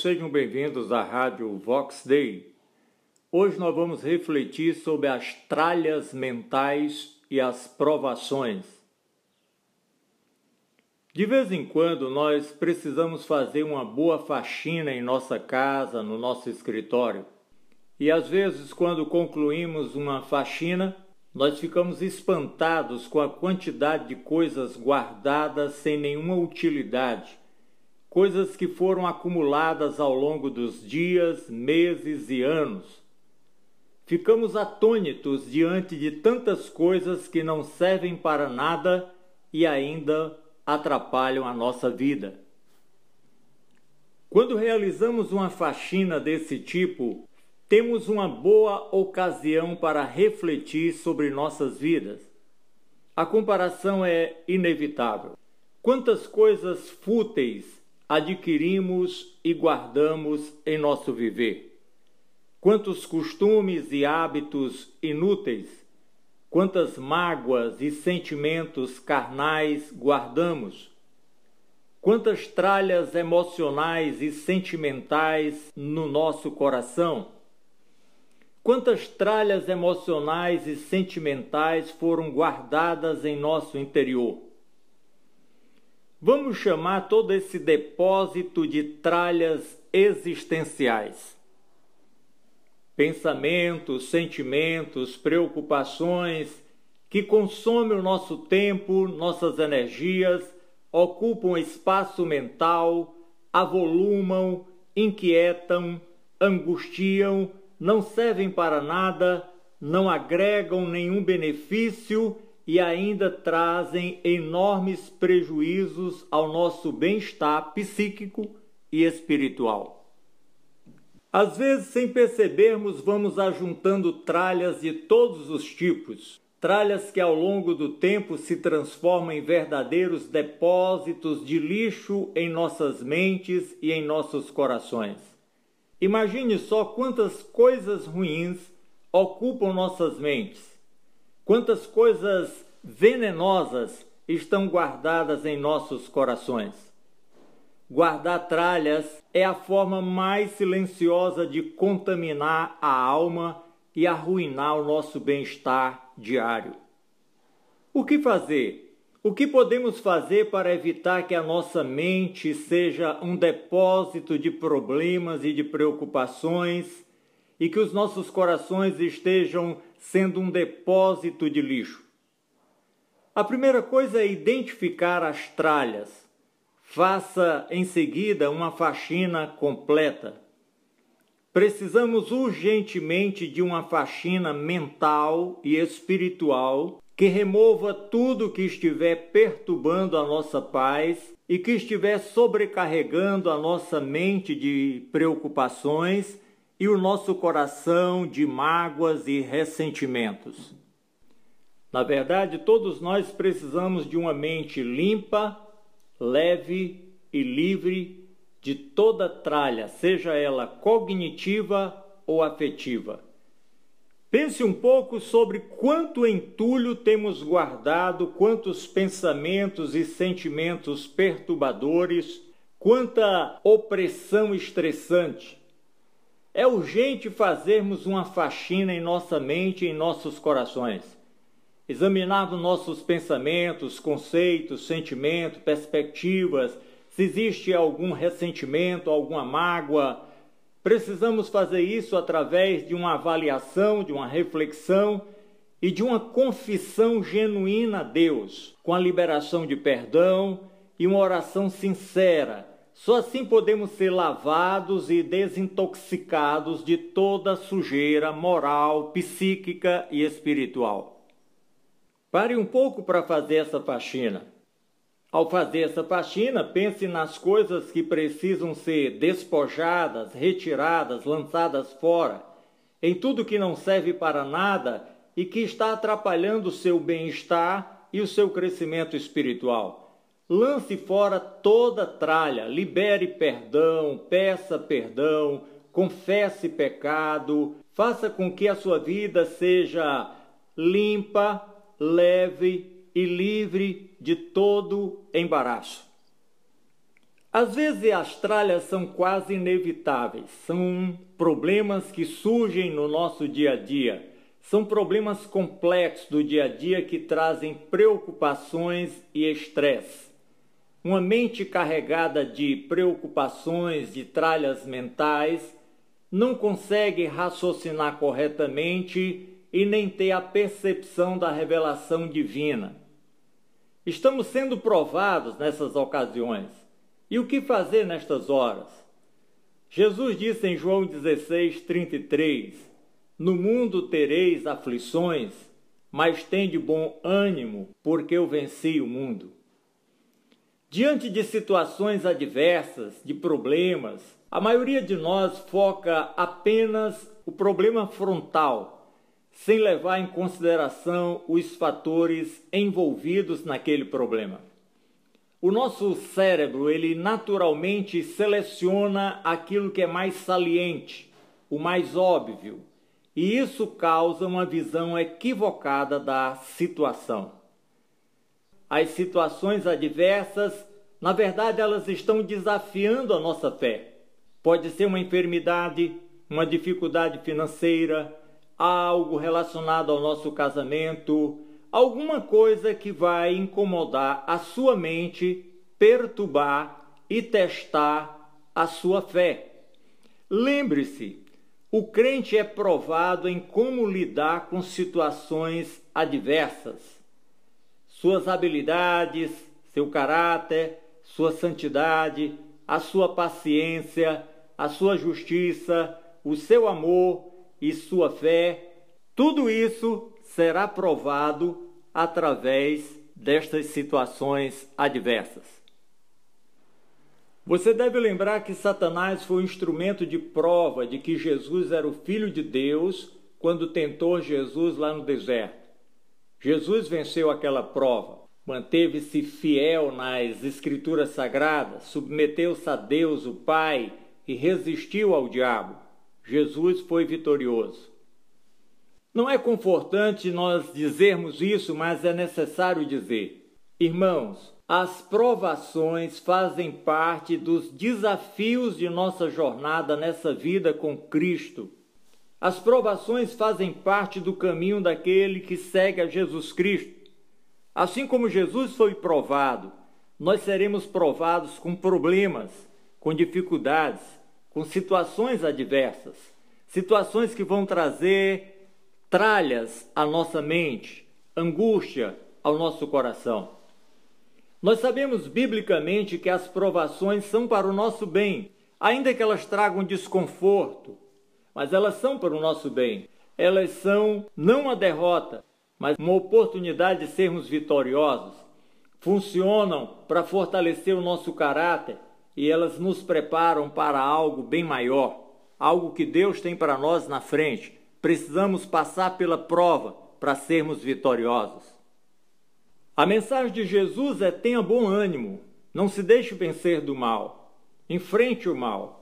sejam bem-vindos à Rádio Vox Day. Hoje nós vamos refletir sobre as tralhas mentais e as provações. De vez em quando nós precisamos fazer uma boa faxina em nossa casa, no nosso escritório. E às vezes, quando concluímos uma faxina, nós ficamos espantados com a quantidade de coisas guardadas sem nenhuma utilidade coisas que foram acumuladas ao longo dos dias, meses e anos. Ficamos atônitos diante de tantas coisas que não servem para nada e ainda atrapalham a nossa vida. Quando realizamos uma faxina desse tipo, temos uma boa ocasião para refletir sobre nossas vidas. A comparação é inevitável. Quantas coisas fúteis adquirimos e guardamos em nosso viver. Quantos costumes e hábitos inúteis, quantas mágoas e sentimentos carnais guardamos, quantas tralhas emocionais e sentimentais no nosso coração. Quantas tralhas emocionais e sentimentais foram guardadas em nosso interior? Vamos chamar todo esse depósito de tralhas existenciais. Pensamentos, sentimentos, preocupações que consomem o nosso tempo, nossas energias, ocupam espaço mental, avolumam, inquietam, angustiam, não servem para nada, não agregam nenhum benefício e ainda trazem enormes prejuízos ao nosso bem-estar psíquico e espiritual. Às vezes, sem percebermos, vamos ajuntando tralhas de todos os tipos, tralhas que ao longo do tempo se transformam em verdadeiros depósitos de lixo em nossas mentes e em nossos corações. Imagine só quantas coisas ruins ocupam nossas mentes Quantas coisas venenosas estão guardadas em nossos corações. Guardar tralhas é a forma mais silenciosa de contaminar a alma e arruinar o nosso bem-estar diário. O que fazer? O que podemos fazer para evitar que a nossa mente seja um depósito de problemas e de preocupações e que os nossos corações estejam sendo um depósito de lixo. A primeira coisa é identificar as tralhas. Faça em seguida uma faxina completa. Precisamos urgentemente de uma faxina mental e espiritual que remova tudo que estiver perturbando a nossa paz e que estiver sobrecarregando a nossa mente de preocupações e o nosso coração de mágoas e ressentimentos. Na verdade, todos nós precisamos de uma mente limpa, leve e livre de toda tralha, seja ela cognitiva ou afetiva. Pense um pouco sobre quanto entulho temos guardado, quantos pensamentos e sentimentos perturbadores, quanta opressão estressante é urgente fazermos uma faxina em nossa mente e em nossos corações. Examinarmos nossos pensamentos, conceitos, sentimentos, perspectivas, se existe algum ressentimento, alguma mágoa. Precisamos fazer isso através de uma avaliação, de uma reflexão e de uma confissão genuína a Deus, com a liberação de perdão e uma oração sincera só assim podemos ser lavados e desintoxicados de toda sujeira moral, psíquica e espiritual. Pare um pouco para fazer essa faxina. Ao fazer essa faxina, pense nas coisas que precisam ser despojadas, retiradas, lançadas fora, em tudo que não serve para nada e que está atrapalhando o seu bem-estar e o seu crescimento espiritual. Lance fora toda tralha, libere perdão, peça perdão, confesse pecado, faça com que a sua vida seja limpa, leve e livre de todo embaraço. Às vezes as tralhas são quase inevitáveis, são problemas que surgem no nosso dia a dia, são problemas complexos do dia a dia que trazem preocupações e estresse. Uma mente carregada de preocupações, de tralhas mentais, não consegue raciocinar corretamente e nem ter a percepção da revelação divina. Estamos sendo provados nessas ocasiões. E o que fazer nestas horas? Jesus disse em João 16, 33: No mundo tereis aflições, mas tende bom ânimo, porque eu venci o mundo. Diante de situações adversas, de problemas, a maioria de nós foca apenas o problema frontal, sem levar em consideração os fatores envolvidos naquele problema. O nosso cérebro, ele naturalmente seleciona aquilo que é mais saliente, o mais óbvio, e isso causa uma visão equivocada da situação. As situações adversas, na verdade, elas estão desafiando a nossa fé. Pode ser uma enfermidade, uma dificuldade financeira, algo relacionado ao nosso casamento, alguma coisa que vai incomodar a sua mente, perturbar e testar a sua fé. Lembre-se, o crente é provado em como lidar com situações adversas. Suas habilidades, seu caráter, sua santidade, a sua paciência, a sua justiça, o seu amor e sua fé, tudo isso será provado através destas situações adversas. Você deve lembrar que Satanás foi um instrumento de prova de que Jesus era o Filho de Deus quando tentou Jesus lá no deserto. Jesus venceu aquela prova, manteve-se fiel nas Escrituras Sagradas, submeteu-se a Deus, o Pai, e resistiu ao diabo. Jesus foi vitorioso. Não é confortante nós dizermos isso, mas é necessário dizer. Irmãos, as provações fazem parte dos desafios de nossa jornada nessa vida com Cristo. As provações fazem parte do caminho daquele que segue a Jesus Cristo. Assim como Jesus foi provado, nós seremos provados com problemas, com dificuldades, com situações adversas, situações que vão trazer tralhas à nossa mente, angústia ao nosso coração. Nós sabemos biblicamente que as provações são para o nosso bem, ainda que elas tragam desconforto, mas elas são para o nosso bem. Elas são não a derrota, mas uma oportunidade de sermos vitoriosos. Funcionam para fortalecer o nosso caráter e elas nos preparam para algo bem maior, algo que Deus tem para nós na frente precisamos passar pela prova para sermos vitoriosos. A mensagem de Jesus é: tenha bom ânimo, não se deixe vencer do mal, enfrente o mal.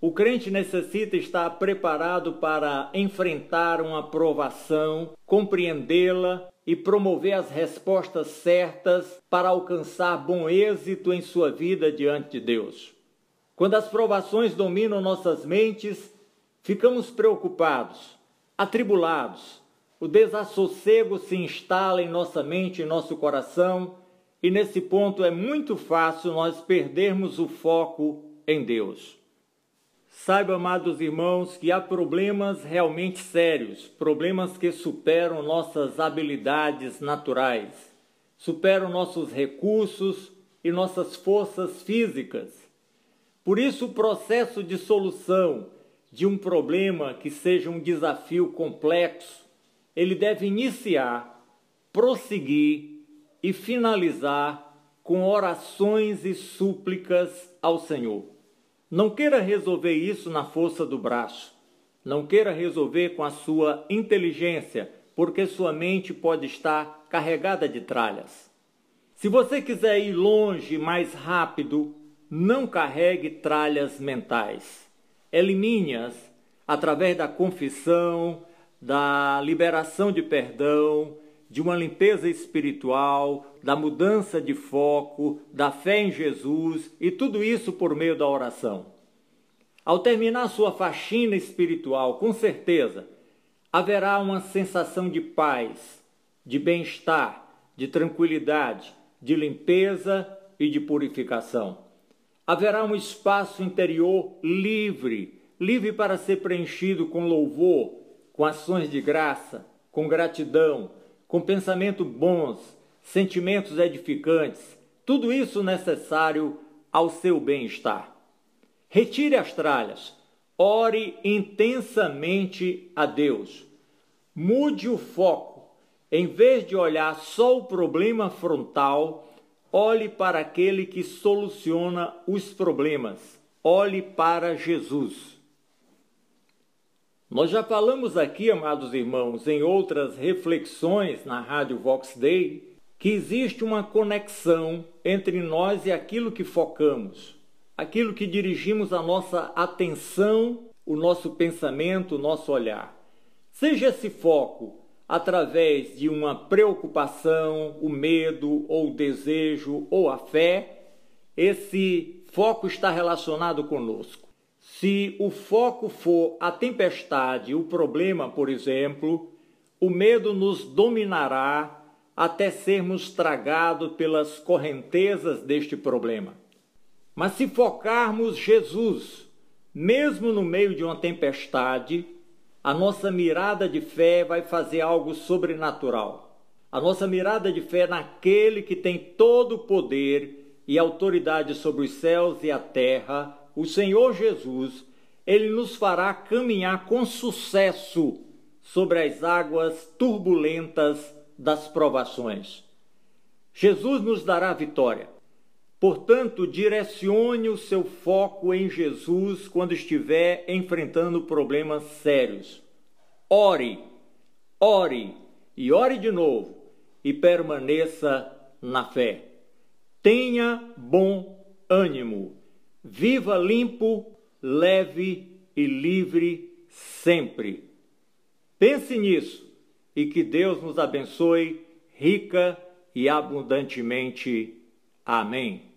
O crente necessita estar preparado para enfrentar uma provação, compreendê-la e promover as respostas certas para alcançar bom êxito em sua vida diante de Deus. Quando as provações dominam nossas mentes, ficamos preocupados, atribulados. O desassossego se instala em nossa mente, em nosso coração, e nesse ponto é muito fácil nós perdermos o foco em Deus. Saiba, amados irmãos, que há problemas realmente sérios, problemas que superam nossas habilidades naturais, superam nossos recursos e nossas forças físicas. Por isso, o processo de solução de um problema que seja um desafio complexo, ele deve iniciar, prosseguir e finalizar com orações e súplicas ao Senhor. Não queira resolver isso na força do braço. Não queira resolver com a sua inteligência, porque sua mente pode estar carregada de tralhas. Se você quiser ir longe mais rápido, não carregue tralhas mentais elimine-as através da confissão, da liberação de perdão, de uma limpeza espiritual, da mudança de foco, da fé em Jesus e tudo isso por meio da oração. Ao terminar sua faxina espiritual, com certeza, haverá uma sensação de paz, de bem-estar, de tranquilidade, de limpeza e de purificação. Haverá um espaço interior livre, livre para ser preenchido com louvor, com ações de graça, com gratidão, com pensamentos bons, sentimentos edificantes, tudo isso necessário ao seu bem-estar. Retire as tralhas, ore intensamente a Deus. Mude o foco. Em vez de olhar só o problema frontal, olhe para aquele que soluciona os problemas. Olhe para Jesus. Nós já falamos aqui, amados irmãos, em outras reflexões na Rádio Vox Day, que existe uma conexão entre nós e aquilo que focamos aquilo que dirigimos a nossa atenção, o nosso pensamento, o nosso olhar. Seja esse foco através de uma preocupação, o medo, ou o desejo, ou a fé, esse foco está relacionado conosco. Se o foco for a tempestade, o problema, por exemplo, o medo nos dominará até sermos tragados pelas correntezas deste problema. Mas se focarmos Jesus, mesmo no meio de uma tempestade, a nossa mirada de fé vai fazer algo sobrenatural. A nossa mirada de fé naquele que tem todo o poder e autoridade sobre os céus e a terra, o Senhor Jesus, ele nos fará caminhar com sucesso sobre as águas turbulentas das provações. Jesus nos dará vitória. Portanto, direcione o seu foco em Jesus quando estiver enfrentando problemas sérios. Ore, ore e ore de novo e permaneça na fé. Tenha bom ânimo. Viva limpo, leve e livre sempre. Pense nisso e que Deus nos abençoe rica e abundantemente. Amém.